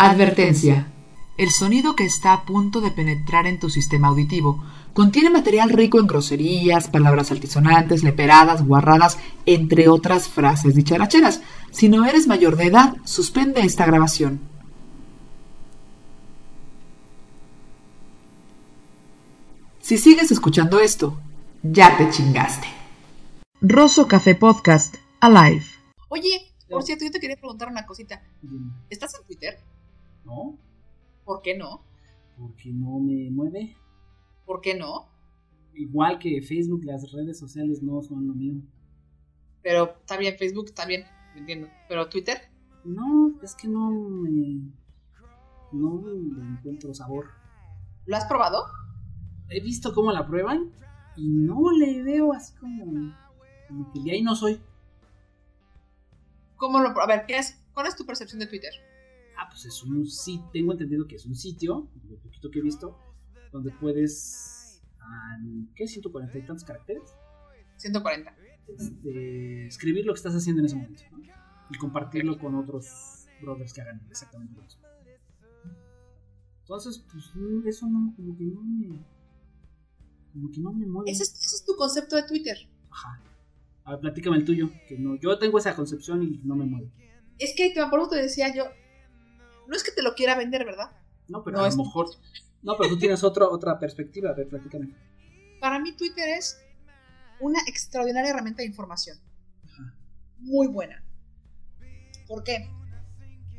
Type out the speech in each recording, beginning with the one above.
Advertencia. El sonido que está a punto de penetrar en tu sistema auditivo contiene material rico en groserías, palabras altisonantes, leperadas, guarradas, entre otras frases dicharacheras. Si no eres mayor de edad, suspende esta grabación. Si sigues escuchando esto, ya te chingaste. Rosso Café Podcast, Alive. Oye, por cierto, yo te quería preguntar una cosita. ¿Estás en Twitter? No, ¿Por qué no? porque no me mueve. ¿Por qué no? Igual que Facebook, las redes sociales no son lo mío. Pero está bien, Facebook está bien, entiendo. Pero Twitter, No, es que no me. No le encuentro sabor. ¿lo has probado? He visto cómo la prueban y no le veo así como. como que de ahí no soy. ¿Cómo lo A ver, ¿qué es? ¿cuál es tu percepción de Twitter? Ah, pues es un sitio. Tengo entendido que es un sitio, lo poquito que he visto, donde puedes. ah, ¿Qué? ¿140 y tantos caracteres? 140. este, escribir lo que estás haciendo en ese momento ¿no? y compartirlo con otros brothers que hagan exactamente lo mismo. Entonces, pues eso no, como que no me. Como que no me mueve. Ese es, ese es tu concepto de Twitter. Ajá. A ver, platícame el tuyo. Que no, yo tengo esa concepción y no me mueve. Es que te por eso te decía yo. No es que te lo quiera vender, ¿verdad? No, pero No, a es- lo mejor. No, pero tú tienes otro, otra perspectiva. A ver, platícame. Para mí Twitter es una extraordinaria herramienta de información. Ajá. Muy buena. ¿Por qué?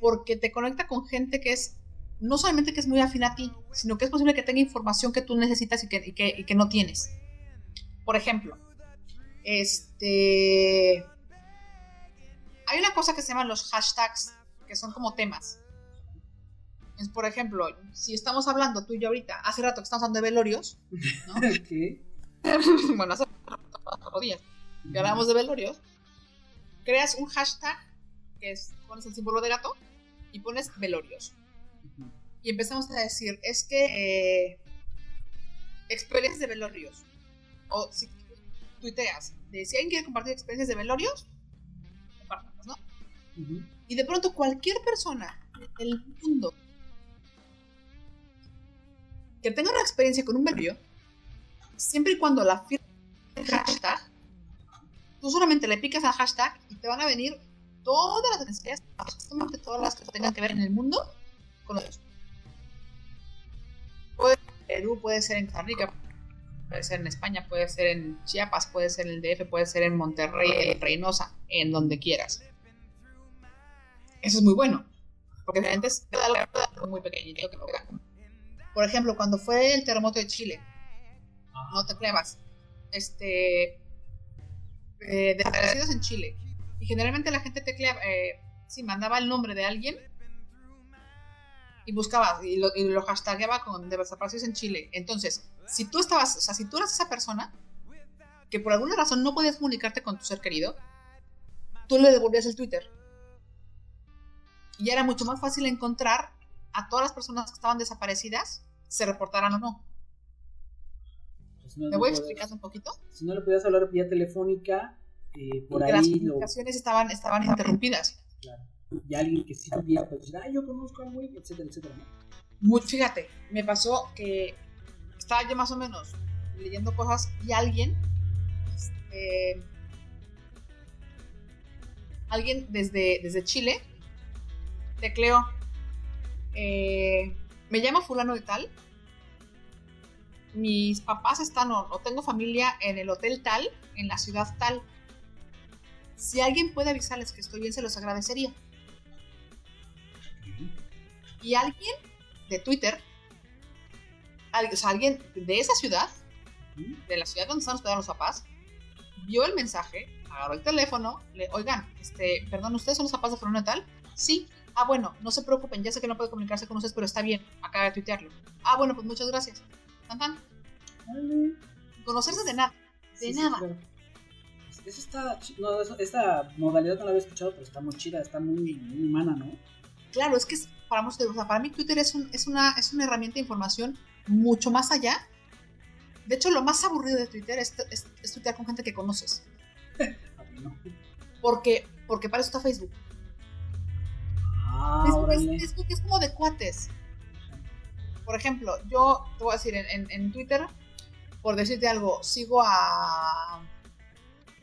Porque te conecta con gente que es, no solamente que es muy afín a ti, sino que es posible que tenga información que tú necesitas y que, y que, y que no tienes. Por ejemplo, este... Hay una cosa que se llaman los hashtags, que son como temas. Es, por ejemplo, si estamos hablando tú y yo ahorita, hace rato que estamos hablando de velorios, ¿no? ¿Qué? bueno, hace días que hablamos de velorios, creas un hashtag que es, pones el símbolo de gato y pones velorios. Y empezamos a decir, es que eh, experiencias de velorios. O si tuiteas, de si alguien quiere compartir experiencias de velorios, compártanos, ¿no? Y de pronto cualquier persona del mundo que tenga una experiencia con un velorio, siempre y cuando la firme el hashtag, tú solamente le picas al hashtag y te van a venir todas las experiencias, absolutamente todas las que tengan que ver en el mundo con los Puede ser en Perú, puede ser en Costa Rica, puede ser en España, puede ser en Chiapas, puede ser en el DF, puede ser en Monterrey, en Reynosa, en donde quieras. Eso es muy bueno, porque la gente es muy pequeñito que lo vea. Por ejemplo, cuando fue el terremoto de Chile, no te creas, este, eh, desaparecidos en Chile. Y generalmente la gente teclea, eh, sí, mandaba el nombre de alguien y buscaba y lo, y lo hashtagueaba con desaparecidos en Chile. Entonces, si tú estabas, o sea, si tú eras esa persona que por alguna razón no podías comunicarte con tu ser querido, tú le devolvías el Twitter. Y era mucho más fácil encontrar a todas las personas que estaban desaparecidas, se reportaran o no. Pues no, ¿Me no voy explicando un poquito? Si no le podías hablar vía telefónica, eh, por Porque las ahí lo. comunicaciones estaban, estaban interrumpidas. Claro. Y alguien que sí tuviera, pues decir, ah, yo conozco a un güey, etcétera, etcétera. fíjate, me pasó que estaba yo más o menos leyendo cosas y alguien, este, alguien desde, desde Chile, tecleó, eh, me llamo fulano de tal, mis papás están o, o tengo familia en el hotel tal, en la ciudad tal. Si alguien puede avisarles que estoy bien, se los agradecería. Y alguien de Twitter, al- o sea, alguien de esa ciudad, de la ciudad donde están hospedados los papás, vio el mensaje, agarró el teléfono, le, oigan, este, perdón, ¿ustedes son los papás de fulano de tal? Sí. Ah, bueno, no se preocupen, ya sé que no puede comunicarse con ustedes, pero está bien, acaba de tuitearlo. Ah, bueno, pues muchas gracias. Tan, tan. Conocerse de nada. De Sí, sí, nada. claro. Pues Eso está no, eso- esta modalidad no la había escuchado, pero está muy chida, está muy, muy humana, ¿no? Claro, es que es- para, o sea, para mí Twitter es, un- es, una, es una herramienta de información mucho más allá. De hecho, lo más aburrido de Twitter es, es, es tuitear con gente que conoces. A mí no. Porque, porque para eso está Facebook. Ah, es, es como de cuates. Por ejemplo, yo te voy a decir en, en- en Twitter, por decirte algo, sigo a,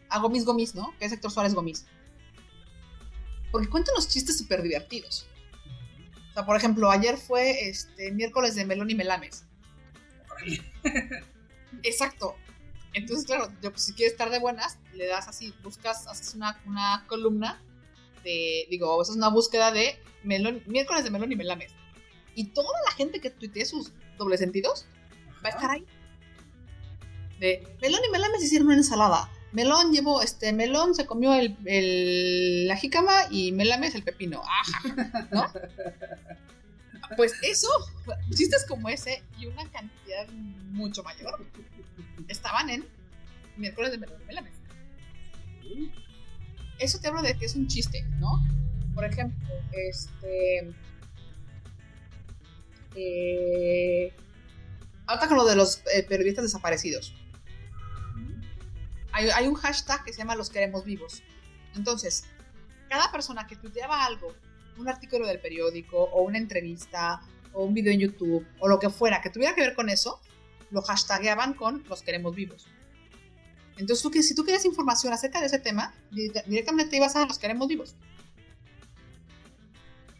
a Gomis Gomis, ¿no? Que es Héctor Suárez Gomis. Porque cuenta unos chistes súper divertidos. O sea, por ejemplo, ayer fue este miércoles de melón y melames. Exacto. Entonces, claro, yo, pues, si quieres estar de buenas, le das así, buscas, haces una, una columna de, digo, esa es una búsqueda de melón, miércoles de melón y melames. Y toda la gente que tuitee sus dobles sentidos va a estar ahí. De melón y melames hicieron una ensalada. Melón llevó, este, melón se comió el, el- la jícama y melames el pepino. Ajá, ¿no? Pues eso, chistes como ese y una cantidad mucho mayor estaban en miércoles de melón y melames. Eso te hablo de que es un chiste, ¿no? Por ejemplo, este. Eh, con lo de los eh, periodistas desaparecidos. Hay, hay un hashtag que se llama Los queremos vivos. Entonces, cada persona que tuiteaba algo, un artículo del periódico, o una entrevista, o un video en YouTube, o lo que fuera, que tuviera que ver con eso, lo hashtagueaban con Los queremos vivos. Entonces, tú, que- si tú querías información acerca de ese tema, di- directamente te ibas a Los queremos vivos.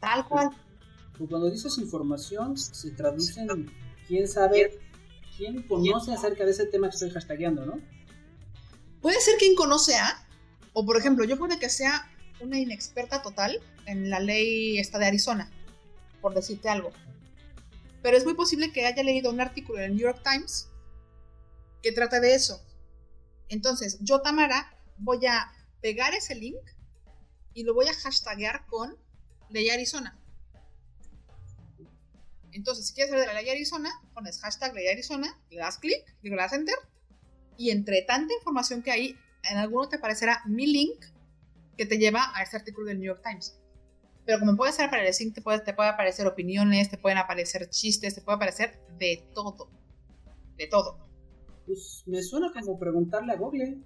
Tal cual. Pues cuando dices información, se traduce en quién sabe, quién conoce acerca de ese tema que estoy hashtagueando, ¿no? Puede ser quien conoce a, o por ejemplo, yo puede que sea una inexperta total en la ley esta de Arizona, por decirte algo. Pero es muy posible que haya leído un artículo en el New York Times que trata de eso. Entonces, yo, Tamara, voy a pegar ese link y lo voy a hashtaguear con ley Arizona. Entonces, si quieres saber de la ley Arizona, pones hashtag ley Arizona, le das clic, le das enter, y entre tanta información que hay, en alguno te aparecerá mi link que te lleva a ese artículo del New York Times. Pero como puede ser para el link, te puede, te puede aparecer opiniones, te pueden aparecer chistes, te puede aparecer de todo. De todo. Pues me suena como preguntarle a Google.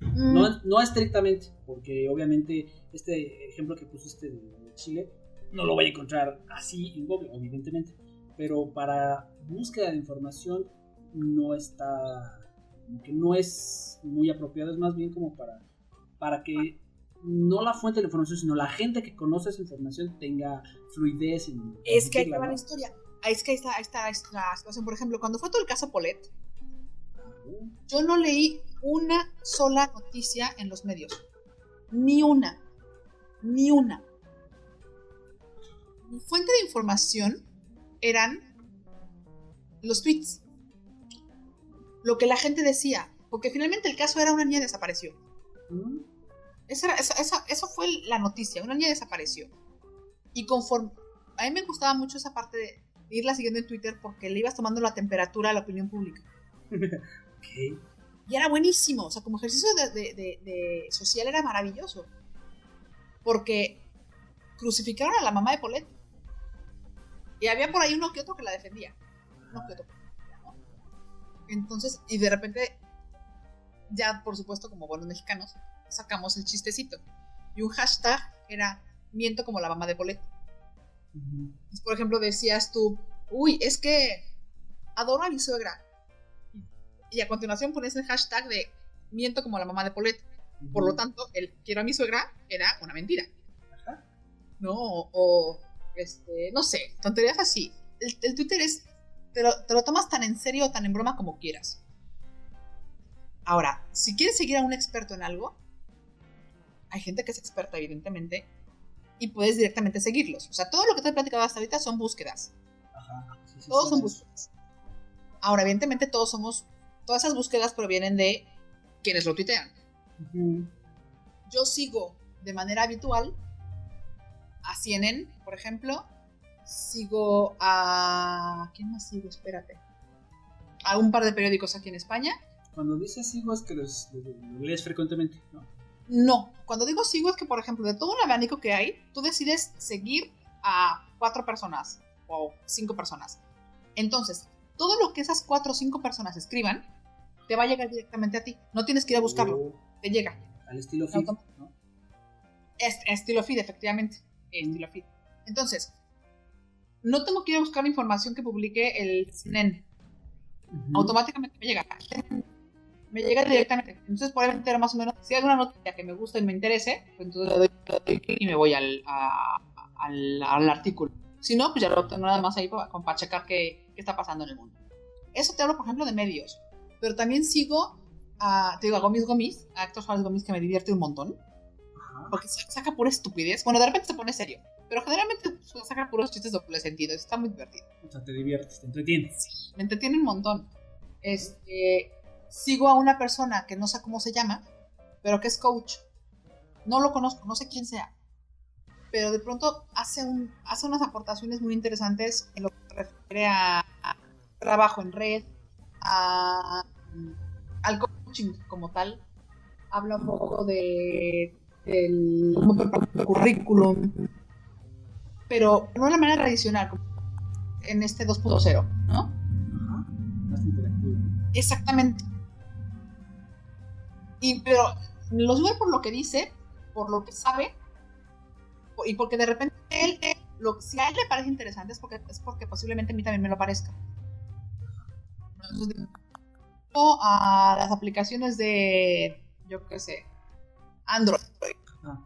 Mm, No, no estrictamente, porque obviamente este ejemplo que pusiste de Chile no lo voy a encontrar así en Google, evidentemente. Pero para búsqueda de información no está, como que no es muy apropiado, es más bien como para, para que no la fuente de la información, sino la gente que conoce esa información tenga fluidez en es que transmitirla, ver la historia. Ahí es que ahí está, ahí está, la situación. Por ejemplo, cuando fue todo el caso Polet, yo no leí una sola noticia en los medios. Ni una. Ni una. Mi fuente de información eran los tweets. Lo que la gente decía. Porque finalmente el caso era una niña desapareció. Mm, Esa, era- esa, esa- eso fue la noticia. Una niña desapareció. Y conforme... A mí me gustaba mucho esa parte de irla siguiendo en Twitter porque le ibas tomando la temperatura a la opinión pública. ok. Y era buenísimo, o sea, como ejercicio de, de- de- de social era maravilloso. Porque crucificaron a la mamá de Polet. Y había por ahí uno que otro que la defendía. Uno que otro. ¿no? Entonces, y de repente, ya por supuesto, como buenos mexicanos, sacamos el chistecito. Y un hashtag era miento como la mamá de Entonces, por ejemplo, decías tú, uy, es que adoro a mi suegra. Y a continuación pones el hashtag de miento como la mamá de Polet. Por lo tanto, el quiero a mi suegra era una mentira. Ajá. No, o, o, este, no sé, tonterías así. El, el Twitter es, te lo, te lo tomas tan en serio o tan en broma como quieras. Ahora, si quieres seguir a un experto en algo, hay gente que es experta, evidentemente, y puedes directamente seguirlos. O sea, todo lo que te he platicado hasta ahorita son búsquedas. Ajá. Sí, sí, Todos sí, son búsquedas. Ahora, evidentemente, todos somos. Todas esas búsquedas provienen de quienes lo tuitean. Yo sigo de manera habitual a CNN, por ejemplo. Sigo a. ¿Quién más sigo? Espérate. A un par de periódicos aquí en España. Cuando dices sigo es que los, los- los lees frecuentemente, ¿no? No, cuando digo sigo es que, por ejemplo, de todo un abanico que hay, tú decides seguir a cuatro personas o cinco personas. Entonces, todo lo que esas cuatro o cinco personas escriban te va a llegar directamente a ti. No tienes que ir a buscarlo, O te llega. al estilo feed, ¿no? Es, estilo feed, efectivamente. Estilo feed. Entonces, no tengo que ir a buscar la información que publique el CNN. Automáticamente me llega. Me llega directamente. Entonces, por entero más o menos, si hay alguna noticia que me gusta y me interese, pues entonces le doy, clic y me voy al, al, al, artículo. Si no, pues ya lo tengo nada más ahí para, para checar qué, qué está pasando en el mundo. Eso te hablo, por ejemplo, de medios. Pero también sigo a, te digo, a Gomis Gomis, a Héctor Suárez Gomis, que me divierte un montón. Porque saca pura estupidez. Bueno, de repente se pone serio. Pero generalmente pues, saca puros chistes de doble sentido. Está muy divertido. O sea, te diviertes, te entretienes. Sí, me entretiene un montón. Este, sigo a una persona que no sé cómo se llama, pero que es coach. No lo conozco, no sé quién sea. Pero de pronto hace, un, hace unas aportaciones muy interesantes en lo que se refiere a, trabajo en red, a, al coaching como tal. Habla un poco de el currículum, pero no de la manera tradicional, en este 2.0, ¿no? Más interactivo. Exactamente. Y, pero lo sube por lo que dice, por lo que sabe, y porque de repente él, lo, si a él le parece interesante es porque, es porque posiblemente a mí también me lo parezca. o a las aplicaciones de, yo qué sé, Android. Ah.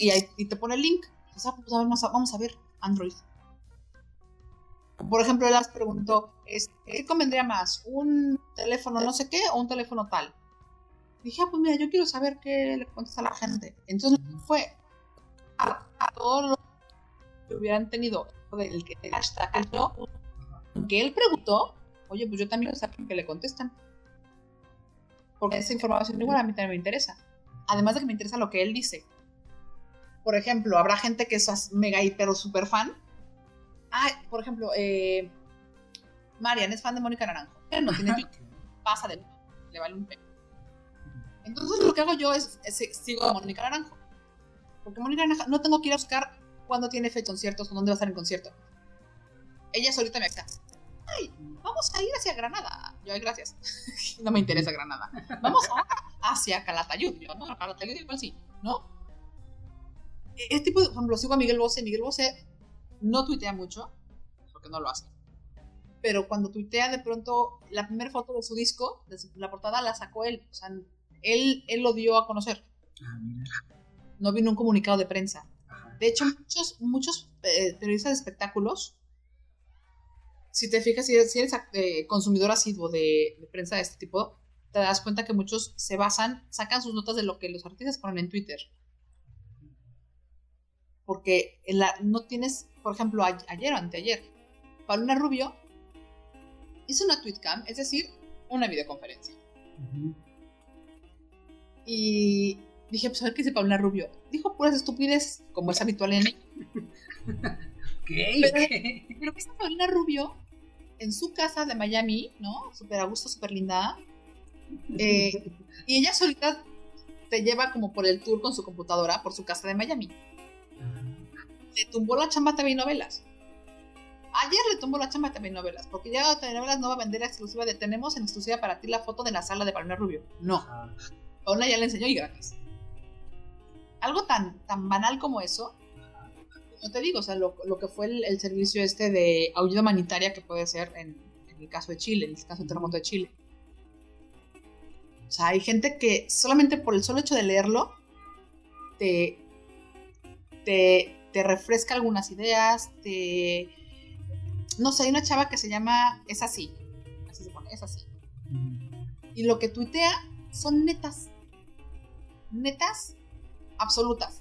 Y, ahí, y, te pone el link. Pues, ah, pues, vamos, a, ver Android. Por ejemplo, él las preguntó, ¿qué convendría más? ¿Un teléfono no sé qué o un teléfono tal? Dije, ah, pues mira, yo quiero saber qué le contesta a la gente. Entonces fue a, todos los que hubieran tenido el que hashtag que él preguntó, oye, pues yo también sé que le contestan. Porque esa información igual a mí también me interesa además de que me interesa lo que él dice. Por ejemplo, habrá gente que es mega hiper o super fan. Ah, por ejemplo, eh, Marian es fan de Mónica Naranjo. Pero no tiene pasa de le vale un pelo. Entonces lo que hago yo es, sigo a Mónica Naranjo. Porque Mónica Naranjo no tengo que ir a buscar cuándo tiene fecha conciertos o dónde va a estar en concierto. Ella solita me acá. Ay, vamos a ir hacia Granada. Yo, ay, gracias. no me interesa Granada. Vamos hacia Calatayud. Yo, no, Calatayud igual sí, ¿no? Este tipo de, por ejemplo, sigo a Miguel Bosé. Miguel Bosé no tuitea mucho, porque no lo hace. Pero cuando tuitea, de pronto, la primera foto de su disco, de la portada, la sacó él. O sea, él, él lo dio a conocer. Ah, no vino un comunicado de prensa. De hecho, muchos, muchos eh, periodistas de espectáculos si te fijas, si eres, eh, consumidor asiduo de, prensa de este tipo, te das cuenta que muchos se basan, sacan sus notas de lo que los artistas ponen en Twitter. Porque no tienes, por ejemplo, ayer o anteayer, Paulina Rubio hizo una tweetcam, es decir, una videoconferencia. Y dije, pues a ver qué dice Paulina Rubio. Dijo puras estupideces, como es habitual en él. ¿Qué? Pero, pero que esta Paulina Rubio en su casa de Miami, ¿no? Súper a gusto, súper linda. Eh, y ella solita te lleva como por el tour con su computadora por su casa de Miami. Le tumbó la chamba TV Novelas. Ayer le tumbó la chamba a TV Novelas, porque ya TV Novelas no va a vender exclusiva de tenemos en exclusiva para ti la foto de la sala de Palmer Rubio. No. A una ya le enseñó y gratis. Algo tan, tan banal como eso no te digo, o sea, lo, que fue el, servicio este de ayuda humanitaria que puede ser en, el caso de Chile, en el caso del terremoto de Chile. O sea, hay gente que solamente por el solo hecho de leerlo te, te, refresca algunas ideas, te... No sé, hay una chava que se llama Es así, así se pone, es así. Y lo que tuitea son netas, netas absolutas.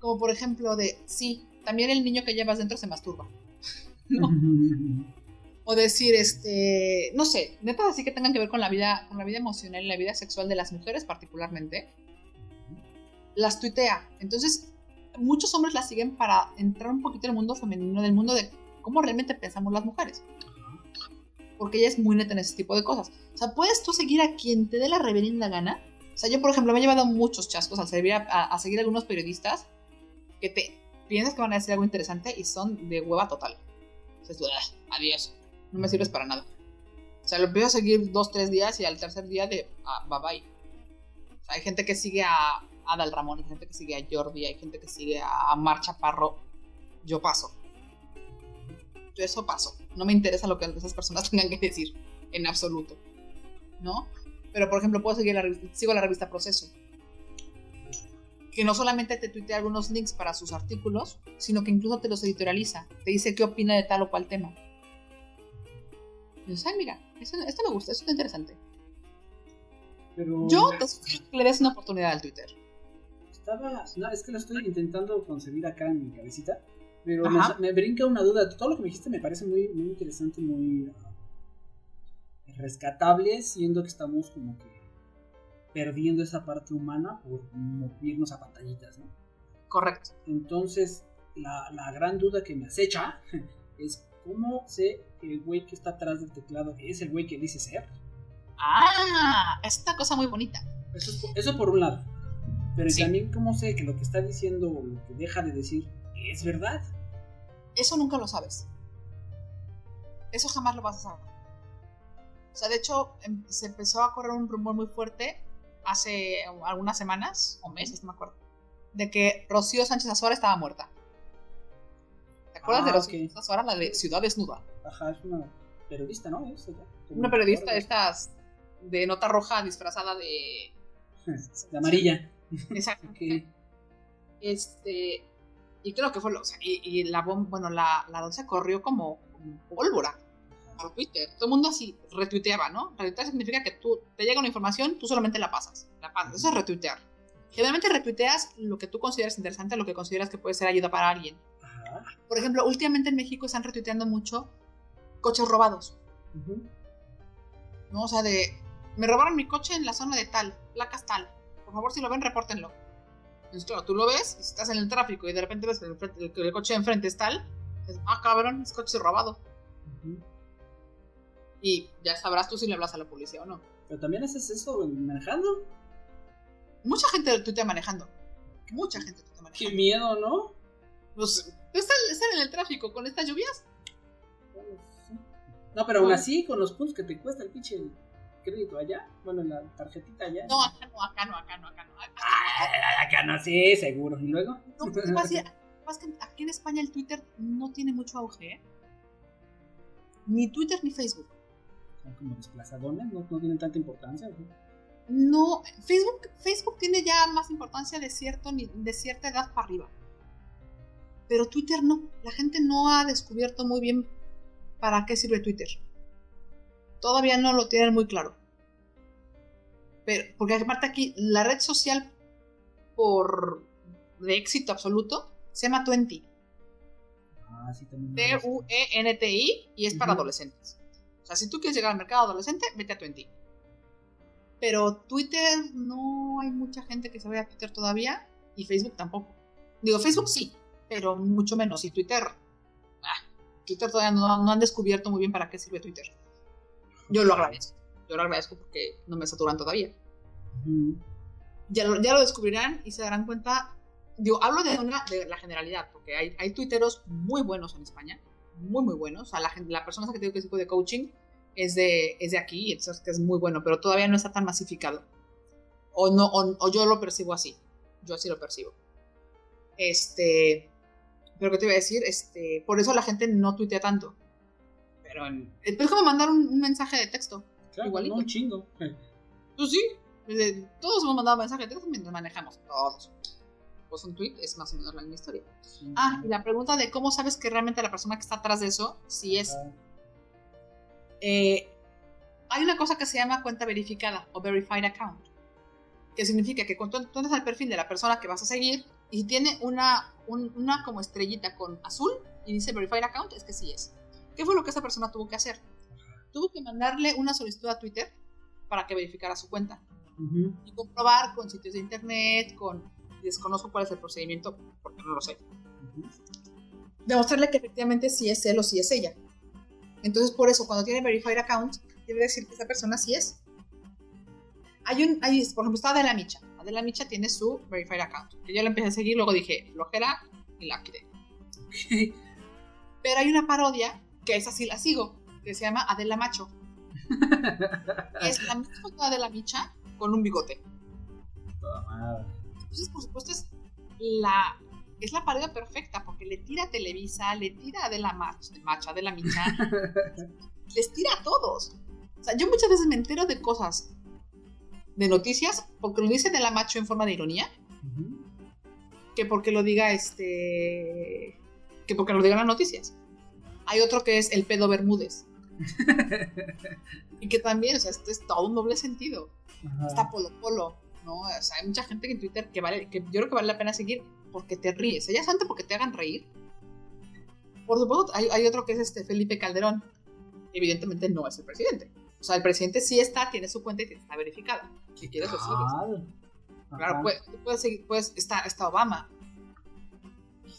Como por ejemplo de, sí, también el niño que llevas dentro se masturba. o decir, este, no sé, netas así que tengan que ver con la vida, con la vida emocional y la vida sexual de las mujeres particularmente, las tuitea. Entonces, muchos hombres las siguen para entrar un poquito en el mundo femenino, del mundo de cómo realmente pensamos las mujeres. Porque ella es muy neta en ese tipo de cosas. O sea, puedes tú seguir a quien te dé la reverenda gana. O sea, yo, por ejemplo, me he llevado muchos chascos al servir a seguir a algunos periodistas que te piensas que van a decir algo interesante y son de hueva total. Entonces, adiós, no me sirves para nada. O sea, lo empiezo a seguir dos, tres días y al tercer día de ah, bye bye. hay gente que sigue a Adal Ramón, hay gente que sigue a Jordi, hay gente que sigue a Mar Chaparro, yo paso. Yo eso paso. No me interesa lo que esas personas tengan que decir, en absoluto. ¿No? Pero, por ejemplo, puedo seguir la revista, sigo la revista Proceso. Que no solamente te tuitea algunos links para sus artículos, sino que incluso te los editorializa. Te dice qué opina de tal o cual tema. Y dices, ay, mira, esto, esto me gusta, esto es interesante. Pero Yo te sugiero que le des una oportunidad al Twitter. estaba. No, es que lo estoy intentando concebir acá en mi cabecita. Pero me, me brinca una duda. Todo lo que me dijiste me parece muy, muy interesante, muy ah, rescatable, siendo que estamos como que perdiendo esa parte humana por movernos a pantallitas, ¿no? Correcto. Entonces, la, la gran duda que me acecha es cómo sé que el güey que está atrás del teclado es el güey que dice ser. Ah, es una cosa muy bonita. Eso, es por, eso por un lado. Pero Sí. también cómo sé que lo que está diciendo o lo que deja de decir es verdad. Eso nunca lo sabes. Eso jamás lo vas a saber. O sea, de hecho, em- se empezó a correr un rumor muy fuerte hace algunas semanas o meses, no me acuerdo, de que Rocío Sánchez Azora estaba muerta. ¿Te acuerdas Ah, de Rocío ok. Sánchez Azora, la de Ciudad Desnuda? Ajá, es una periodista, ¿no? Es ella. Una periodista de estas de nota roja disfrazada de. De amarilla. Exacto. Ok. Este. Y creo que fue lo. o sea, y, y la bomba, bueno, la, la se corrió como, como pólvora por Twitter. Todo el mundo así retuiteaba, ¿no? Retuitear significa que tú te llega una información, tú solamente la pasas. La pasas. Eso es retuitear. Generalmente retuiteas lo que tú consideras interesante, lo que consideras que puede ser ayuda para alguien. Ajá. Por ejemplo, últimamente en México están retuiteando mucho coches robados. Ujú. ¿no? O sea, de, me robaron mi coche en la zona de tal, placas tal. Por favor, si lo ven, repórtenlo. Entonces, claro, tú lo ves, y si estás en el tráfico y de repente ves que el, que el coche de enfrente es tal, dices, ah, cabrón, ese coche es robado. Ujú. Y ya sabrás tú si le hablas a la policía o no. Pero también haces eso manejando. Mucha gente tuitea manejando. Mucha gente tuitea Qué manejando. miedo, ¿no? Pues, estar, estar en el tráfico con estas lluvias. No, pero aún así, con los puntos que te cuesta el pinche crédito allá, bueno, la tarjetita allá. no, acá no, acá no, acá no, acá no. Acá, Ah, acá no, sí, seguro. ¿Y luego? no, a más que aquí en España el Twitter no tiene mucho auge, ¿eh? Ni Twitter ni Facebook. Como desplazadones, no, no tienen tanta importancia. ¿no? No, Facebook, Facebook tiene ya más importancia de, cierto, de cierta edad para arriba. Pero Twitter no. La gente no ha descubierto muy bien para qué sirve Twitter. Todavía no lo tienen muy claro. Pero, porque aparte aquí, la red social por de éxito absoluto se llama Twenty. Ah, sí. T-U-E-N-T-I y es para adolescentes. O sea, si tú quieres llegar al mercado adolescente, vete a Twenty. Pero Twitter no hay mucha gente que se vaya a Twitter todavía y Facebook tampoco. Digo, Facebook sí, pero mucho menos. Y Twitter, ah, Twitter todavía no, no han descubierto muy bien para qué sirve Twitter. Yo lo agradezco. Yo lo agradezco porque no me saturan todavía. Ya lo, ya lo descubrirán y se darán cuenta. Digo, hablo de, una, de la generalidad, porque hay, hay tuiteros muy buenos en España, muy, muy buenos. O sea, la, gen- la persona que tengo que tipo de coaching es de, es de aquí, entonces que es muy bueno, pero todavía no está tan masificado. O, no, o, o yo lo percibo así. Yo así lo percibo. Este. Pero que te iba a decir, este, por eso la gente no tuitea tanto. Pero en- es como mandar un, un mensaje de texto. Claro, Igualito. no, un chingo. Pues sí, desde- todos hemos mandado mensajes de texto mientras manejamos, todos. Pues un tweet es más o menos la misma historia. Ah, y la pregunta de cómo sabes que realmente la persona que está atrás de eso, si es... Ah, eh, hay una cosa que se llama cuenta verificada o verified account, que significa que cuando tú entras al perfil de la persona que vas a seguir y tiene una, un- una como estrellita con azul y dice verified account, es que sí es. ¿Qué fue lo que esa persona tuvo que hacer? Tuvo que mandarle una solicitud a Twitter para que verificara su cuenta. y comprobar con sitios de internet, con desconozco cuál es el procedimiento porque no lo sé. Demostrarle que efectivamente sí es él o sí es ella. Entonces por eso cuando tiene verified account quiere decir que esa persona sí es. Hay un, hay, por ejemplo, está Adela Micha. Adela Micha tiene su verified account. Que yo la empecé a seguir, luego dije flojera y la quité. Pero hay una parodia que esa sí la sigo, que se llama Adela Macho. es la misma foto de Adela Micha con un bigote. Toda madre. Entonces, por supuesto, es la, es la pareja perfecta porque le tira a Televisa, le tira a De la Macha, de la Micha, les tira a todos. O sea, yo muchas veces me entero de cosas, de noticias, porque lo dice De la Macho en forma de ironía, que porque lo diga este. que porque lo digan las noticias. Hay otro que es el pedo Bermúdez. y que también, o sea, esto es todo un doble sentido. Está Polo Polo, ¿no? O sea, hay mucha gente que en Twitter que vale, que yo creo que vale la pena seguir porque te ríes. Ella es antes porque te hagan reír. Por supuesto, hay, otro que es este Felipe Calderón. Evidentemente no es el presidente. O sea, el presidente sí está, tiene su cuenta y está verificada. Si quieres decirlo. Claro, puedes, puedes seguir, pues está, está Obama.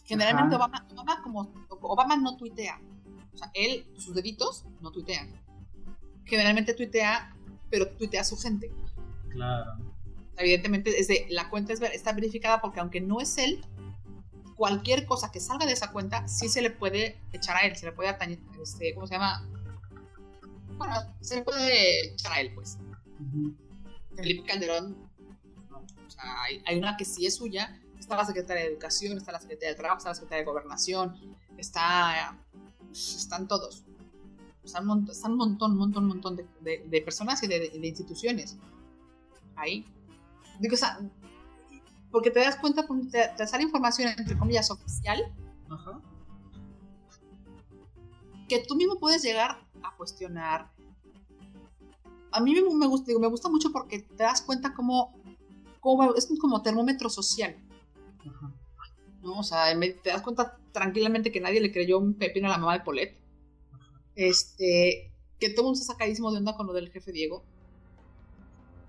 Generalmente Obama, Obama, como Obama no tuitea. O sea, él, sus deditos no tuitean. Generalmente tuitea, pero tuitea a su gente. Claro. Evidentemente, es de, la cuenta está verificada porque aunque no es él, cualquier cosa que salga de esa cuenta sí se le puede echar a él, se le puede atañir, este, ¿cómo se llama? Bueno, se le puede echar a él, pues. Felipe Calderón, o sea, hay, hay, una que sí es suya, está la secretaria de Educación, está la secretaria de Trabajo, está la secretaria de Gobernación, está están todos. Están, un montón, un montón, un montón de, personas y de, instituciones. Ahí. Digo, porque te das cuenta, te, te sale información, entre comillas, oficial. Que tú mismo puedes llegar a cuestionar. A mí me, gusta, me gusta mucho porque te das cuenta cómo, cómo es como termómetro social. ¿no? O sea, te das cuenta tranquilamente que nadie le creyó un pepino a la mamá de Polet. Este, que todo un sacadísimo de onda con lo del jefe Diego.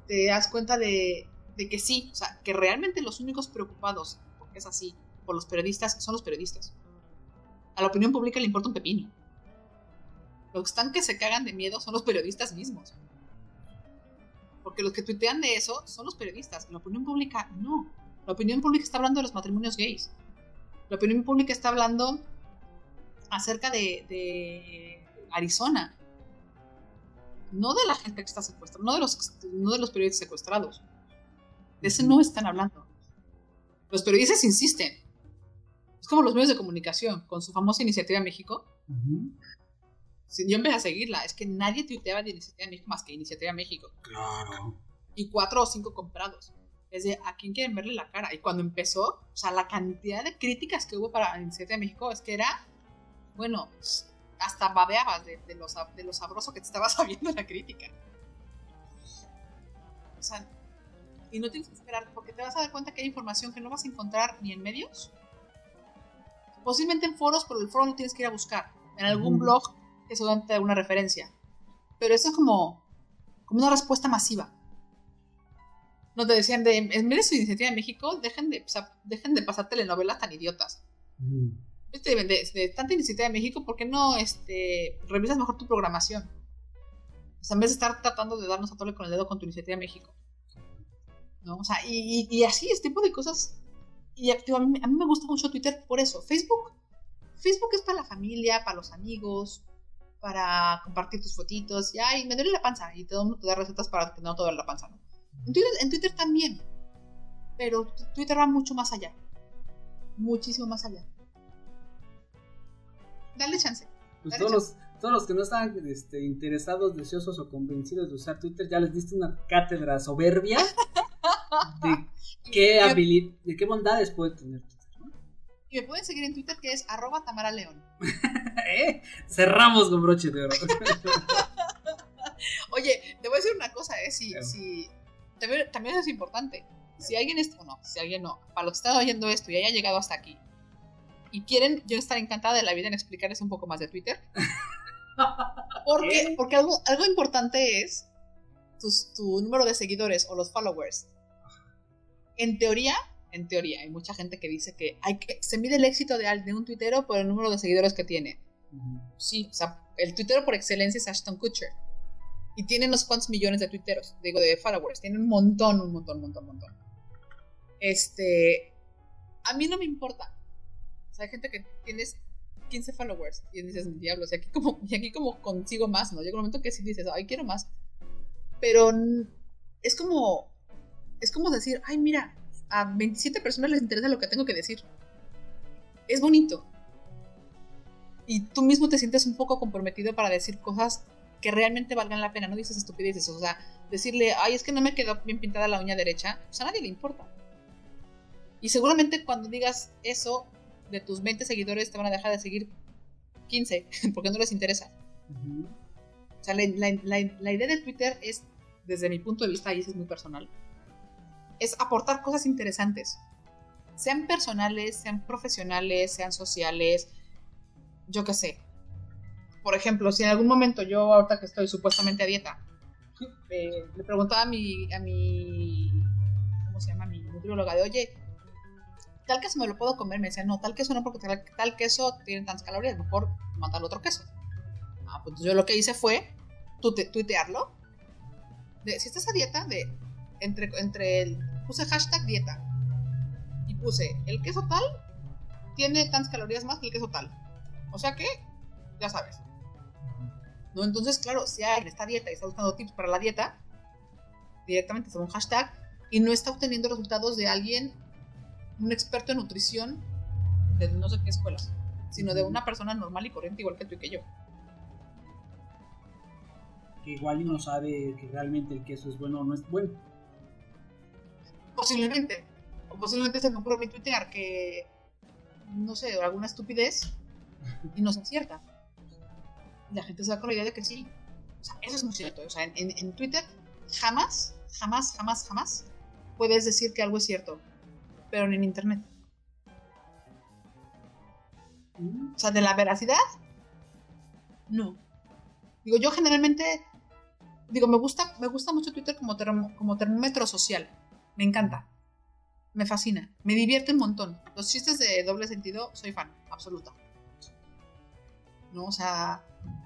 Te das cuenta de, de que sí, o sea, que realmente los únicos preocupados, porque es así, por los periodistas, son los periodistas. A la opinión pública le importa un pepino. Los que están que se cagan de miedo son los periodistas mismos. Porque los que tuitean de eso son los periodistas. La opinión pública no. La opinión pública está hablando de los matrimonios gays. La opinión pública está hablando acerca de, Arizona. No de la gente que está secuestrada, no de los, no de los periodistas secuestrados. De ese no están hablando. Los periodistas insisten. Es como los medios de comunicación, con su famosa Iniciativa México. yo empecé a seguirla, es que nadie tuiteaba de Iniciativa México más que Iniciativa México. Claro. Y cuatro o cinco comprados es de a quién quieren verle la cara. Y cuando empezó, o sea, la cantidad de críticas que hubo para Iniciativa México es que era, bueno, hasta babeabas de, de, lo, de lo sabroso que te estabas sabiendo la crítica. O sea, y no tienes que esperar, porque te vas a dar cuenta que hay información que no vas a encontrar ni en medios, posiblemente en foros, pero el foro no tienes que ir a buscar, en algún blog que solamente da una referencia. Pero eso es como, como una respuesta masiva no te decían de, en vez de su iniciativa en México, dejen de, dejen de pasar telenovelas tan idiotas. Mm. de, tanta iniciativa en México, ¿por qué no este, revisas mejor tu programación? O sea, en vez de estar tratando de darnos a tole con el dedo con tu iniciativa en México. ¿No? O sea, y, y, así, este tipo de cosas. Y a mí, a mí, me gusta mucho Twitter por eso. Facebook, Facebook es para la familia, para los amigos, para compartir tus fotitos. Y ay, me duele la panza. Y todo el mundo te da recetas para que no te duele la panza, ¿no? En Twitter, también, pero Twitter va mucho más allá. Muchísimo más allá. Dale chance. Pues todos, Los, todos los que no están este, interesados, deseosos o convencidos de usar Twitter, ya les diste una cátedra soberbia de qué habilidad, de qué bondades puede tener Twitter. Y me pueden seguir en Twitter que es arroba Tamara León. ¿Eh? Cerramos con broche de oro. Oye, te voy a decir una cosa, ¿eh? Si, si, también, es importante. Si alguien es, no, si alguien no, para los que están oyendo esto y haya llegado hasta aquí y quieren, yo estaré encantada de la vida en explicarles un poco más de Twitter. Porque, porque algo, algo importante es tu, número de seguidores o los followers. En teoría, en teoría, hay mucha gente que dice que, hay que se mide el éxito de, de un tuitero por el número de seguidores que tiene. Sí, o sea, el tuitero por excelencia es Ashton Kutcher. Y tienen unos cuantos millones de tuiteros, digo, de followers. Tienen un montón, un montón, un montón, un montón. Este. A mí no me importa. O sea, hay gente que tienes 15 followers y dices, diablos, y aquí como, y aquí como consigo más, ¿no? Llega un momento que sí dices, ay, quiero más. Pero es como. Es como decir, ay, mira, a 27 personas les interesa lo que tengo que decir. Es bonito. Y tú mismo te sientes un poco comprometido para decir cosas que realmente valgan la pena, no dices estupideces, o sea, decirle, ay, es que no me quedó bien pintada la uña derecha, pues a nadie le importa. Y seguramente cuando digas eso, de tus 20 seguidores te van a dejar de seguir 15, porque no les interesa. O sea, la, idea de Twitter es, desde mi punto de vista, y eso es muy personal, es aportar cosas interesantes. Sean personales, sean profesionales, sean sociales, yo qué sé. Por ejemplo, si en algún momento yo, ahorita que estoy supuestamente a dieta, eh, le preguntaba a mi, a mi, ¿cómo se llama? Mi nutrióloga de, oye, tal queso me lo puedo comer. Me decía, no, tal queso no, porque tal, queso tiene tantas calorías, mejor matar otro queso. Ah, pues yo lo que hice fue tuitearlo. De, si estás a dieta, de entre, entre el, puse hashtag dieta y puse el queso tal tiene tantas calorías más que el queso tal. O sea que, ya sabes. ¿No? Entonces, claro, si alguien está dieta y está buscando tips para la dieta, directamente se un hashtag y no está obteniendo resultados de alguien un experto en nutrición de no sé qué escuela, sino de una persona normal y corriente igual que tú y que yo. Que igual no sabe que realmente el queso es bueno o no es bueno. Posiblemente. O posiblemente se me ocurre mi tuitear que, no sé, alguna estupidez y no se acierta. La gente se da con la idea de que sí. O sea, eso es muy cierto. O sea, en, en Twitter jamás, jamás, jamás, jamás puedes decir que algo es cierto pero en internet. O sea, de la veracidad, no. Digo, yo generalmente, digo, me gusta, me gusta mucho Twitter como, como termómetro social. Me encanta. Me fascina. Me divierte un montón. Los chistes de doble sentido, soy fan, absoluta. ¿No? O sea,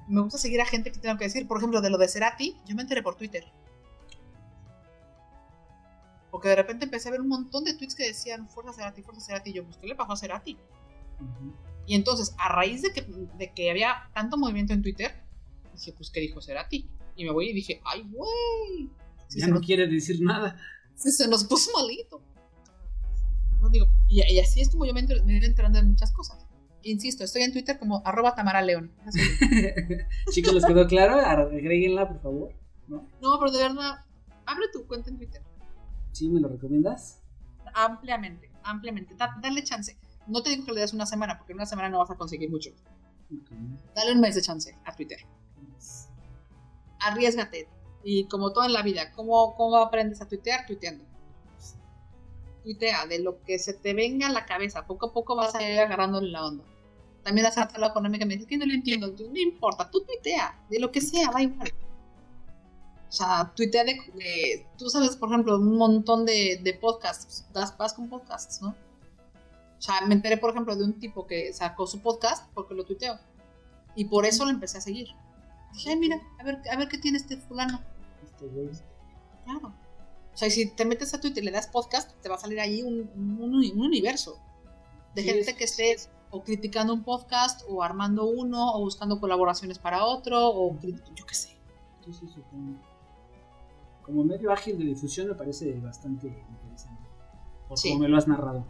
me gusta seguir a gente que tengo que decir. Por ejemplo, de lo de Cerati, yo me enteré por Twitter. Porque de repente empecé a ver un montón de tweets que decían Fuerza Cerati, Fuerza Cerati. Y yo, pues, ¿qué le pasó a Cerati? Y entonces, a raíz de que, de que había tanto movimiento en Twitter, dije, pues, ¿qué dijo Cerati? Y me voy y dije, ¡ay, güey! ya no quiere decir nada. Se, nos puso malito. No, digo, y, así es como yo me, me iba enterando de muchas cosas. Insisto, estoy en Twitter como arroba Tamara León. Chicos, ¿les quedó claro? Agréguenla, por favor. ¿No? no, pero de verdad, abre tu cuenta en Twitter. ¿Sí me lo recomiendas? Ampliamente, ampliamente. dale chance. No te digo que le des una semana, porque en una semana no vas a conseguir mucho. Dale un mes de chance a Twitter. Arriesgate. Y como todo en la vida, ¿cómo, ¿cómo aprendes a tuitear? Tuiteando. Tuitea de lo que se te venga a la cabeza. Poco a poco vas a ir agarrándole la onda. También la económica me dice que no lo entiendo. No importa, tú tuitea. De lo que sea, da igual. O sea, tuitea de, Tú sabes, por ejemplo, un montón de, de podcasts. Das paz con podcasts, ¿no? O sea, me enteré, por ejemplo, de un tipo que sacó su podcast porque lo tuiteó. Y por eso lo empecé a seguir. Dije, ay, mira, a ver, a ver qué tiene este fulano. Este güey. Claro. O sea, si te metes a Twitter y le das podcast, te va a salir ahí un, un, universo de gente que esté o criticando un podcast, o armando uno, o buscando colaboraciones para otro, o yo qué sé. Sí, sí, supongo como medio ágil de difusión me parece bastante interesante. Por como me lo has narrado.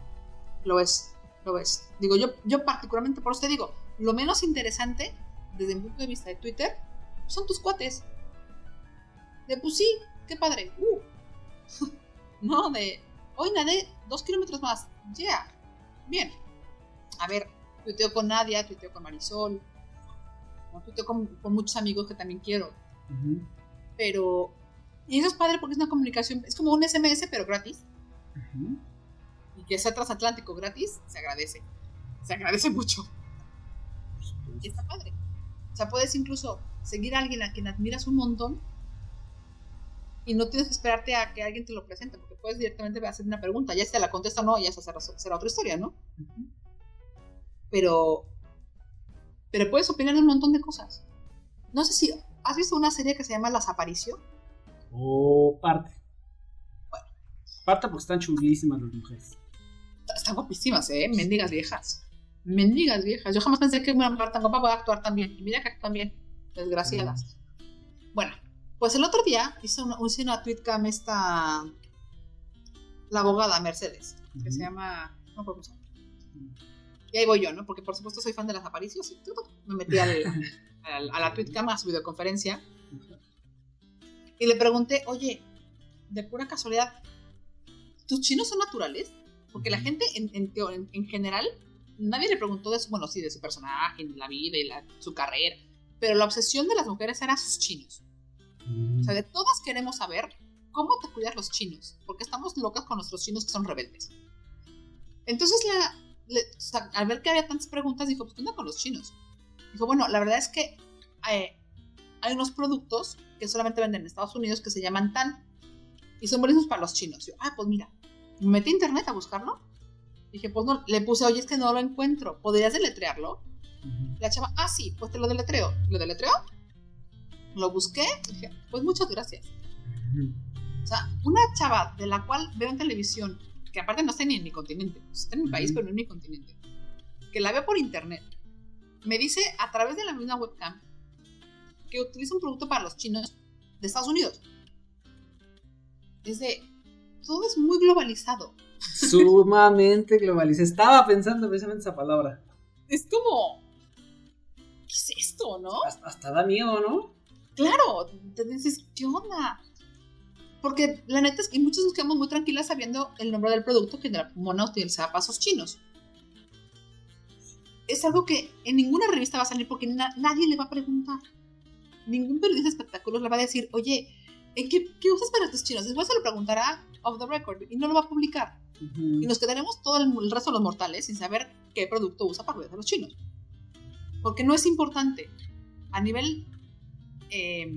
Lo es, lo es. Digo, yo, yo particularmente, por usted digo, lo menos interesante desde mi punto de vista de Twitter son tus cuates. De pues sí, qué padre. Uh. no, de hoy nadé dos kilómetros más. Yeah. Bien. A ver, tuiteo con Nadia, tuiteo con Marisol, tuiteo con, con muchos amigos que también quiero. Pero y eso es padre porque es una comunicación, es como un SMS, pero gratis. Y que sea transatlántico gratis, se agradece. Se agradece mucho. Y está padre. O sea, puedes incluso seguir a alguien a quien admiras un montón y no tienes que esperarte a que alguien te lo presente, porque puedes directamente hacer una pregunta, ya si te la contesta o no, ya será, será otra historia, ¿no? Pero, pero puedes opinar de un montón de cosas. No sé si has visto una serie que se llama Las Aparicio o parte. Bueno. Parte porque están chulísimas las mujeres. Están guapísimas, ¿eh? Mendigas viejas. Mendigas viejas. Yo jamás pensé que una mujer tan guapa pueda actuar tan bien. Y mira que actúan bien. Desgraciadas. Bueno, pues el otro día hice una, hice una tweetcam esta. la abogada Mercedes, que se llama. No se llama. Y ahí voy yo, ¿no? Porque por supuesto soy fan de las apariciones y todo. Me metí al, al- a la TweetCam, a su videoconferencia, y le pregunté, oye, de pura casualidad, ¿tus chinos son naturales? Porque la gente, en, en, en- en general, nadie le preguntó de su, bueno, sí, de su personaje, la vida y la- su carrera, pero la obsesión de las mujeres era sus chinos. O sea, de todas queremos saber cómo te cuidas los chinos, porque estamos locas con nuestros chinos que son rebeldes. Entonces, la, le- o sea, al ver que había tantas preguntas, dijo, pues, ¿qué onda con los chinos? Dijo, bueno, la verdad es que eh, hay unos productos que solamente venden en Estados Unidos que se llaman TAN y son buenísimos para los chinos. Yo, ah, pues mira, me metí a internet a buscarlo. Dije, pues no, le puse, oye, es que no lo encuentro. ¿Podrías deletrearlo? La chava, ah, sí, pues te lo deletreo. ¿Lo deletreo? Lo busqué. Dije, pues muchas gracias. O sea, una chava de la cual veo en televisión, que aparte no está ni en mi continente, está en mi país, pero no en mi continente, que la veo por internet, me dice a través de la misma webcam que utiliza un producto para los chinos de Estados Unidos. Es de, todo es muy globalizado. Sumamente globalizado. Estaba pensando precisamente esa palabra. Es como, ¿qué es esto, no? Hasta, hasta da miedo, ¿no? Claro, te dices, ¿qué onda? Porque la neta es que muchos nos quedamos muy tranquilas sabiendo el nombre del producto que la mona utilizaba pasos chinos. Es algo que en ninguna revista va a salir porque na- nadie le va a preguntar. Ningún periodista de espectáculos le va a decir, oye, ¿en qué, qué usas para tus chinos? Después se lo preguntará off the record y no lo va a publicar. Y nos quedaremos todo el, el resto de los mortales sin saber qué producto usa para cuidar a los chinos. Porque no es importante. A nivel eh,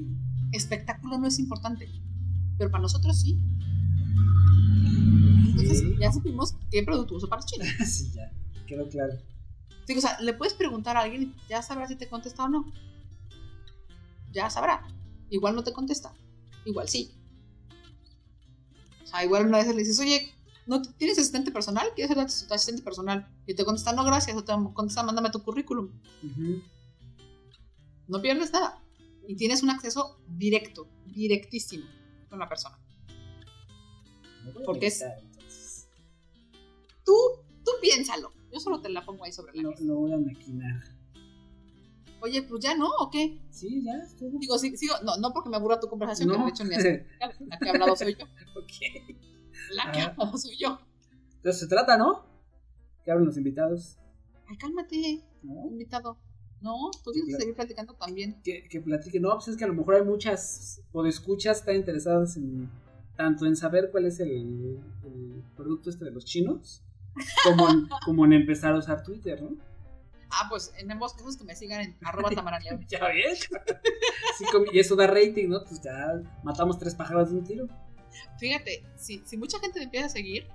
espectáculo no es importante. Pero para nosotros sí. Entonces ya supimos qué producto usa para chinos. sí, ya. Quedó claro. Digo, o sea, le puedes preguntar a alguien y ya sabrá si te contesta o no. Ya sabrá. Igual no te contesta. Igual sí. O sea, igual una vez le dices, oye, ¿no ¿tienes asistente personal? ¿Quieres ser tu asistente personal? Y te contesta, no, gracias. O te contesta, mándame tu currículum. Ujú. No pierdes nada. Y tienes un acceso directo, directísimo con la persona. Porque es- entonces. Tú, tú piénsalo. Yo solo te la pongo ahí sobre la Lo, mesa. lo voy a maquinar. Oye, pues ya no, ¿o qué? Sí, ya, estuvo. Digo, sí, sigo, no, no porque me aburra tu conversación, que No. de hecho ni has- la que ha hablado soy yo. ok. La que ha hablado soy yo. Entonces se trata, ¿no? Que hablen los invitados. Ay, cálmate, ¿no? invitado. No, tú tienes que seguir platicando también. Que, que platiquen. No, pues es que a lo mejor hay muchas podescuchas están interesadas en tanto en saber cuál es el, el producto este de los chinos, como en, como en empezar a usar Twitter, ¿no? Ah, pues en ambos casos que me sigan en arroba tamaraleón. Ya ves. Sí, y eso da rating, ¿no? Pues ya matamos tres pájaros de un tiro. Fíjate, si, si mucha gente me empieza a seguir,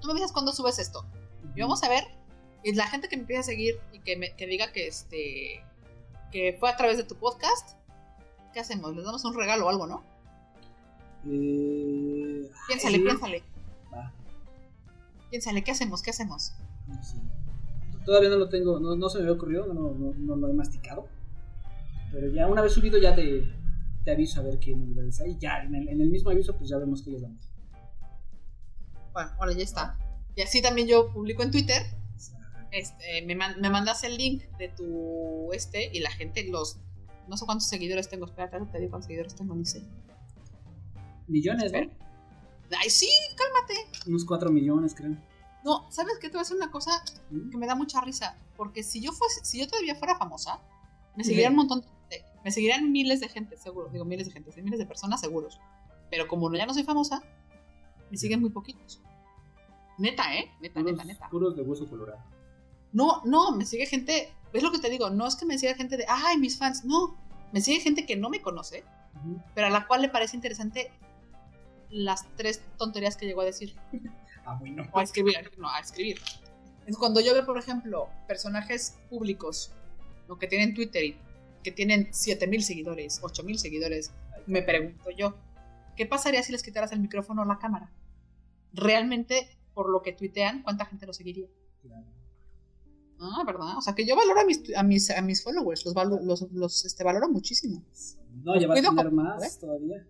tú me dices cuándo subes esto. Y vamos a ver, y la gente que me empieza a seguir y que, me, que diga que este que fue a través de tu podcast, ¿qué hacemos? ¿Les damos un regalo o algo, no? Eh, Piénsale, sí. piénsale. Va, Piénsale, ¿qué hacemos? ¿Qué hacemos? no sé. Todavía no lo tengo, no, no se me había ocurrido, no, no, no lo he masticado. Pero ya una vez subido ya te, te aviso a ver qué novedades hay. Ya en el, en el mismo aviso pues ya vemos qué les damos. Bueno, ahora ya está. Y así también yo publico en Twitter. Este, me, man- me mandas el link de tu este y la gente, los. No sé cuántos seguidores tengo. Espérate, te digo cuántos seguidores tengo, ni sé. Millones, ¿no? Ay, sí, cálmate. Unos 4 millones, creo. No, ¿sabes qué? Te voy a decir una cosa ¿Mm? que me da mucha risa. Porque si yo fuese, si yo todavía fuera famosa, me seguirían un montón me seguirían miles de gente, seguro. Digo miles de gente, miles de personas seguros. Pero como ya no soy famosa, me siguen muy poquitos. Neta, ¿eh? Neta, Puros, neta, neta. puros de hueso colorado. No, no, me sigue gente. ¿Ves lo que te digo? No es que me siga gente de, ay, mis fans. No, me sigue gente que no me conoce, Ujú. pero a la cual le parece interesante las tres tonterías que llegó a decir. Ah, bueno. O a escribir, no, a escribir. Es cuando yo veo, por ejemplo, personajes públicos, lo que tienen Twitter y que tienen 7000 seguidores, 8000 seguidores, me pregunto yo, ¿qué pasaría si les quitaras el micrófono o la cámara? Realmente, por lo que tuitean, ¿cuánta gente lo seguiría? Claro. Ah, ¿verdad? O sea, que yo valoro a mis, a mis, a mis followers, los, valo- los, los este, valoro muchísimo. No, ya va a tener más ¿eh? todavía.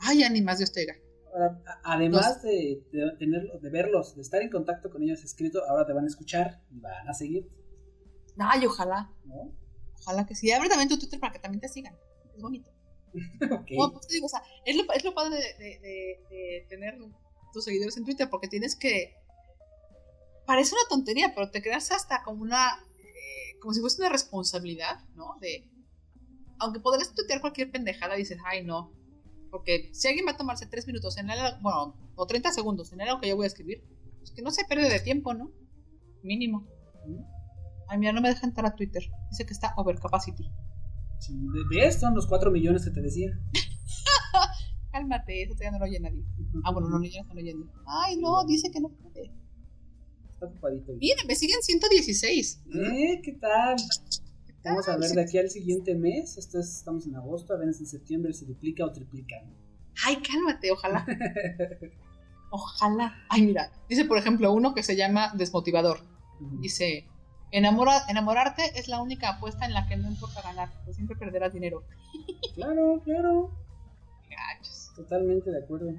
Ay, ya ni más Dios te oiga. Ahora, además de, de tenerlo, de verlos, de estar en contacto con ellos escrito, ahora te van a escuchar y van a seguir, Ay, ojalá. ¿no? Ojalá que sí. Abre también tu Twitter para que también te sigan. Es bonito. Ok. Bueno, pues digo, o sea, es lo, es lo padre de, de- de- de tener tus seguidores en Twitter, porque tienes que. Parece una tontería, pero te creas hasta como una. eh, como si fuese una responsabilidad, ¿no? De. Aunque podrías tuitear cualquier pendejada, dices, ay, no. Porque si alguien va a tomarse tres minutos en algo- bueno, o 30 segundos en algo que yo voy a escribir, pues que no se pierde de tiempo, ¿no? Mínimo. Ay, mira, no me deja entrar a Twitter. Dice que está overcapacity. Sí, esto son los 4 millones que te decía. Cálmate, eso todavía no lo oye nadie. Ah, bueno, los niños están oyendo. Ay, no, dice que no puede. Está ocupadito. Mira, me siguen 116. ¿Eh? ¿Qué tal? ¿Qué tal? Vamos a ver de aquí al siguiente mes. Esto es- estamos en agosto, a ver si en septiembre se duplica o triplica. ¿no? Ay, cálmate, ojalá. Ojalá. Ay, mira, dice por ejemplo uno que se llama Desmotivador. Dice, Enamora, enamorarte es la única apuesta en la que no importa ganar, pues siempre perderás dinero. Claro, claro. Gachos. Totalmente de acuerdo.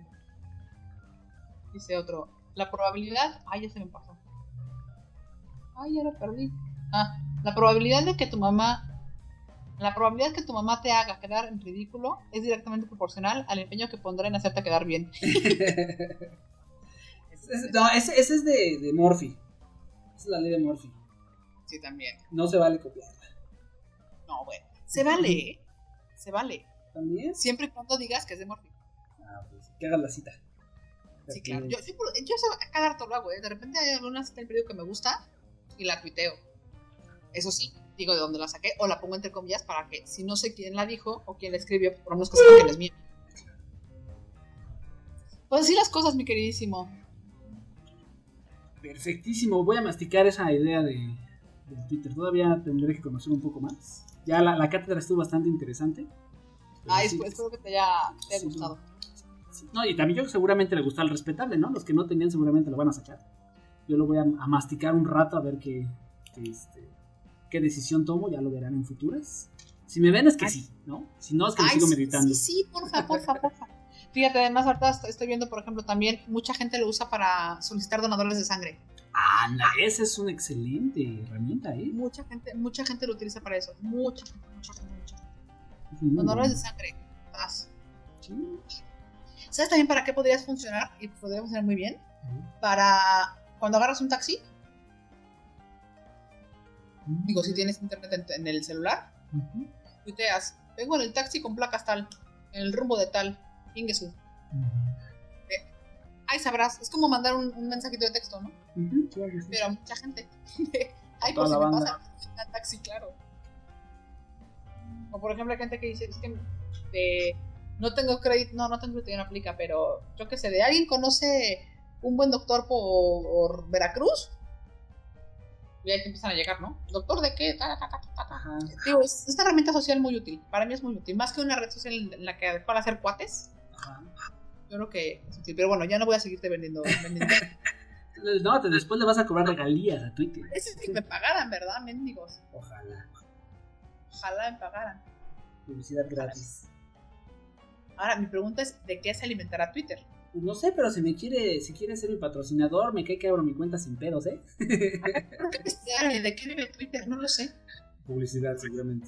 Dice otro, la probabilidad, ay, ya se me pasó. Ay, ya lo perdí. Ah, la probabilidad de que tu mamá, la probabilidad que tu mamá te haga quedar en ridículo es directamente proporcional al empeño que pondrá en hacerte quedar bien. Es- no, ese, ese es de, de Morphy. Esa es la ley de Morphy. Sí, también. No se vale copiarla. No, bueno. Se vale, ¿eh? Se vale. ¿También? Siempre y cuando digas que es de Morphy. Ah, pues que hagas la cita. Sí, claro. Yo, yo, yo eso a cada rato lo hago, ¿eh? De repente hay alguna cita del periódico que me gusta y la tuiteo. Eso sí, digo de dónde la saqué o la pongo entre comillas para que si no sé quién la dijo o quién la escribió, por lo menos que sepan que es mía. Pues así las cosas, mi queridísimo. Perfectísimo. Voy a masticar esa idea de, del Twitter. Todavía tendré que conocer un poco más. Ya la, la cátedra estuvo bastante interesante. Ay, sí, espero, espero que te haya, te haya Sí, gustado. sí. No, y también yo seguramente le gustó al respetable, ¿no? Los que no tenían seguramente lo van a sacar. Yo lo voy a, a masticar un rato a ver qué, qué, este, qué decisión tomo. Ya lo verán en futuras. Si me ven es que Ay. sí, ¿no? Si no es que lo Ay, sigo meditando. Sí, porfa, porfa, porfa. Fíjate, además ahorita est- estoy viendo, por ejemplo, también mucha gente lo usa para solicitar donadores de sangre. Anda, esa es una excelente herramienta, ¿eh? Mucha gente, mucha gente lo utiliza para eso. Mucha gente, mucha gente, mucha gente. Muy Donadores de sangre. Vas. Sí. ¿Sabes también para qué podrías funcionar? Y podría funcionar muy bien. Para cuando agarras un taxi, digo, si tienes internet en, en el celular, Ujú. tuiteas, vengo en el taxi con placas tal, en el rumbo de tal, Ingesu. Ahí sabrás, es como mandar un, un mensajito de texto, ¿no? Claro que sí. Pero a mucha gente. Ay, pues si me pasa taxi, claro. O por ejemplo, hay gente que dice, es que de, no tengo crédito, no, no tengo crédito, no aplica, pero yo qué sé, de alguien conoce un buen doctor por Veracruz, y ahí te empiezan a llegar, ¿no? ¿Doctor de qué? Ta, ta, ta. Digo, es, es una herramienta social muy útil. Para mí es muy útil. Más que una red social en la que para hacer cuates, Ajá. Yo creo que útil. Pero bueno, ya no voy a seguirte vendiendo. vendiendo. No, te- después le vas a cobrar regalías a Twitter. Ese es que me pagaran, ¿verdad, mendigos? Ojalá. Ojalá me pagaran. Publicidad gratis. Ahora, mi pregunta es, ¿de qué se alimentará Twitter? Pues no sé, pero si me quiere, si quiere ser mi patrocinador, me cae que abro mi cuenta sin pedos, ¿eh? ¿Por qué me- ¿De qué vive Twitter? No lo sé. Publicidad, seguramente.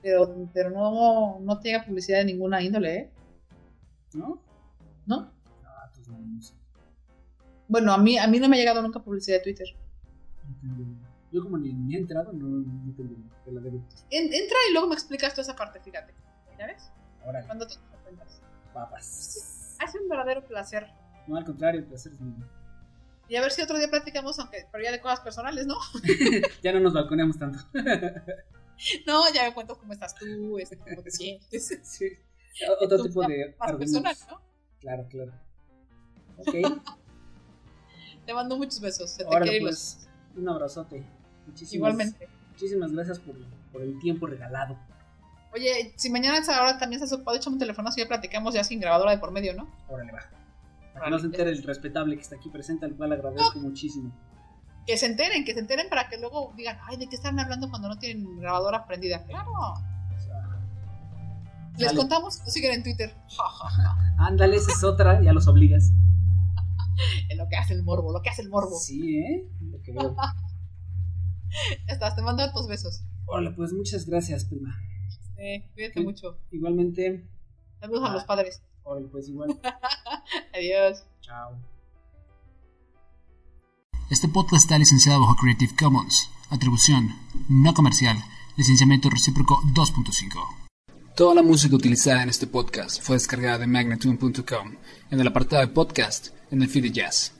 Pero, pero no, no te llega publicidad de ninguna índole, ¿eh? ¿No? ¿No? Ah, pues no, no sé. Bueno, a mí, a mí no me ha llegado nunca publicidad de Twitter. Yo como ni, ni he entrado, no, no tengo te la debo. En- entra y luego me explicas toda esa parte, fíjate. ¿Ya ves? Ahora, Cuando te das cuentas. papas. Hace un verdadero placer. No, al contrario, el placer es mío. Y a ver si otro día platicamos, aunque, pero ya de cosas personales, ¿no? Ya no nos balconeamos tanto. No, ya me cuentas cómo estás tú, este, cómo te sientes. sí. Otro tipo de Más personal, argumentos. ¿no? Claro, claro. Ok. Te mando muchos besos. Se te Ahora quiere pues, un abrazote. Muchísimas, Igualmente. Muchísimas gracias por, por el tiempo regalado. Oye, si mañana a esa hora también se ha ocupado, échame un teléfono y ya platicamos ya sin grabadora de por medio, ¿no? Órale, va. Para que no se entere el respetable que está aquí presente, al cual agradezco muchísimo. Que se enteren, que se enteren para que luego digan, ay, ¿de qué están hablando cuando no tienen grabadora prendida? Claro. Les Dale. contamos, nos siguen en Twitter. Ándale, esa es otra, ya los obligas. Lo que hace el morbo, lo que hace el morbo. Sí, ¿eh? Lo que veo. Ya estás, te mando tus besos. Hola, pues muchas gracias, prima. Cuídate Sí. mucho. Igualmente, Saludos a los padres. hola, pues igual. Adiós. Chao. Este podcast está licenciado bajo Creative Commons. Atribución no comercial. Licenciamiento recíproco 2.5. Toda la música utilizada en este podcast fue descargada de magnatune.com en el apartado de podcast en el feed de jazz.